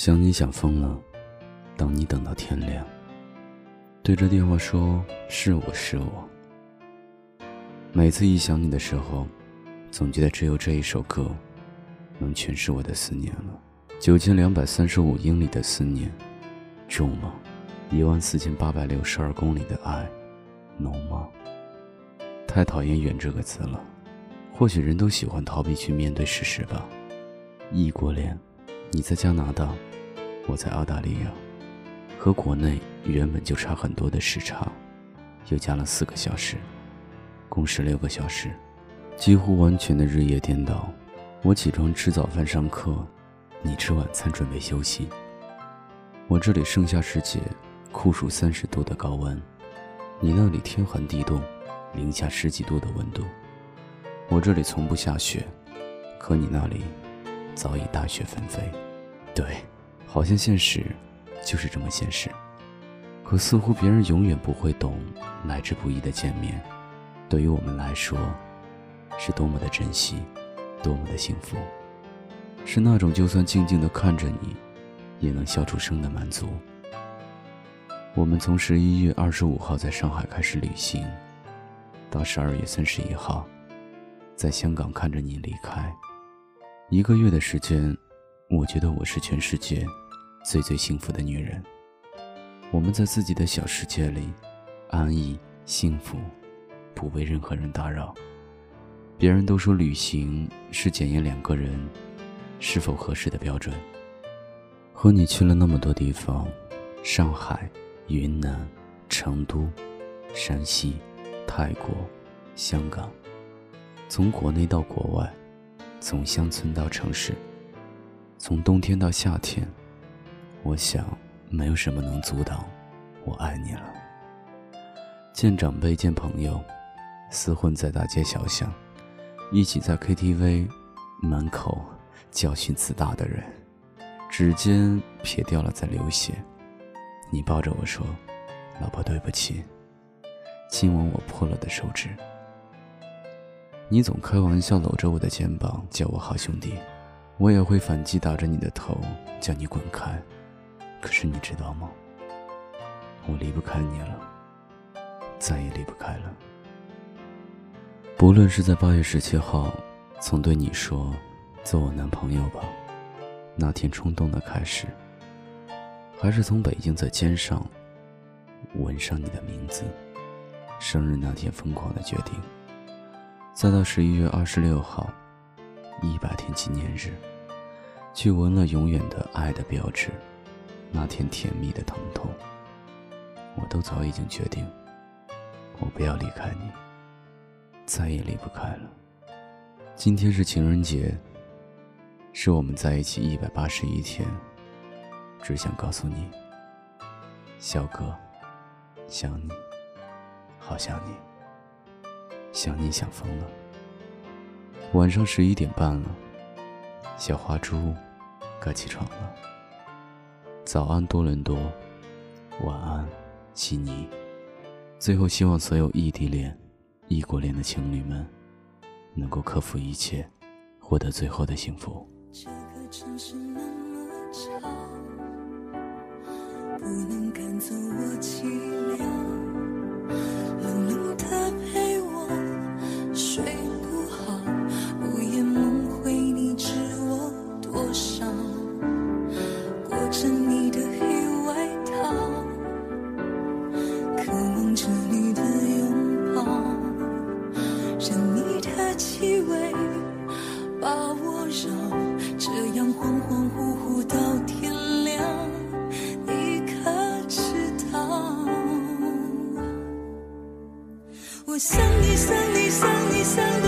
想你想疯了，等你等到天亮。对着电话说：“是我是我。”每次一想你的时候，总觉得只有这一首歌，能诠释我的思念了。九千两百三十五英里的思念，重吗？一万四千八百六十二公里的爱，浓吗？太讨厌“远”这个词了。或许人都喜欢逃避去面对事实吧。异国恋，你在加拿大，我在澳大利亚，和国内原本就差很多的时差，又加了四个小时，共十六个小时，几乎完全的日夜颠倒。我起床吃早饭上课，你吃晚餐准备休息。我这里盛夏时节。酷暑三十度的高温，你那里天寒地冻，零下十几度的温度。我这里从不下雪，可你那里早已大雪纷飞。对，好像现实就是这么现实。可似乎别人永远不会懂，来之不易的见面，对于我们来说，是多么的珍惜，多么的幸福，是那种就算静静的看着你，也能笑出声的满足。我们从十一月二十五号在上海开始旅行，到十二月三十一号，在香港看着你离开，一个月的时间，我觉得我是全世界最最幸福的女人。我们在自己的小世界里，安逸幸福，不为任何人打扰。别人都说旅行是检验两个人是否合适的标准。和你去了那么多地方，上海。云南、成都、山西、泰国、香港，从国内到国外，从乡村到城市，从冬天到夏天，我想没有什么能阻挡我爱你了。见长辈，见朋友，厮混在大街小巷，一起在 KTV 门口教训自大的人，指尖撇掉了在流血。你抱着我说：“老婆，对不起。”亲吻我破了的手指。你总开玩笑搂着我的肩膀叫我好兄弟，我也会反击打着你的头叫你滚开。可是你知道吗？我离不开你了，再也离不开了。不论是在八月十七号曾对你说“做我男朋友吧”，那天冲动的开始。还是从北京在肩上纹上你的名字，生日那天疯狂的决定，再到十一月二十六号，一百天纪念日，去纹了永远的爱的标志，那天甜蜜的疼痛，我都早已经决定，我不要离开你，再也离不开了。今天是情人节，是我们在一起一百八十一天。只想告诉你，小哥，想你，好想你，想你想疯了。晚上十一点半了，小花猪该起床了。早安多伦多，晚安悉尼。最后，希望所有异地恋、异国恋的情侣们，能够克服一切，获得最后的幸福。这个城市那么吵。不能赶走我寂寥，这样恍恍惚惚到天亮。你可知道我想你想你想你想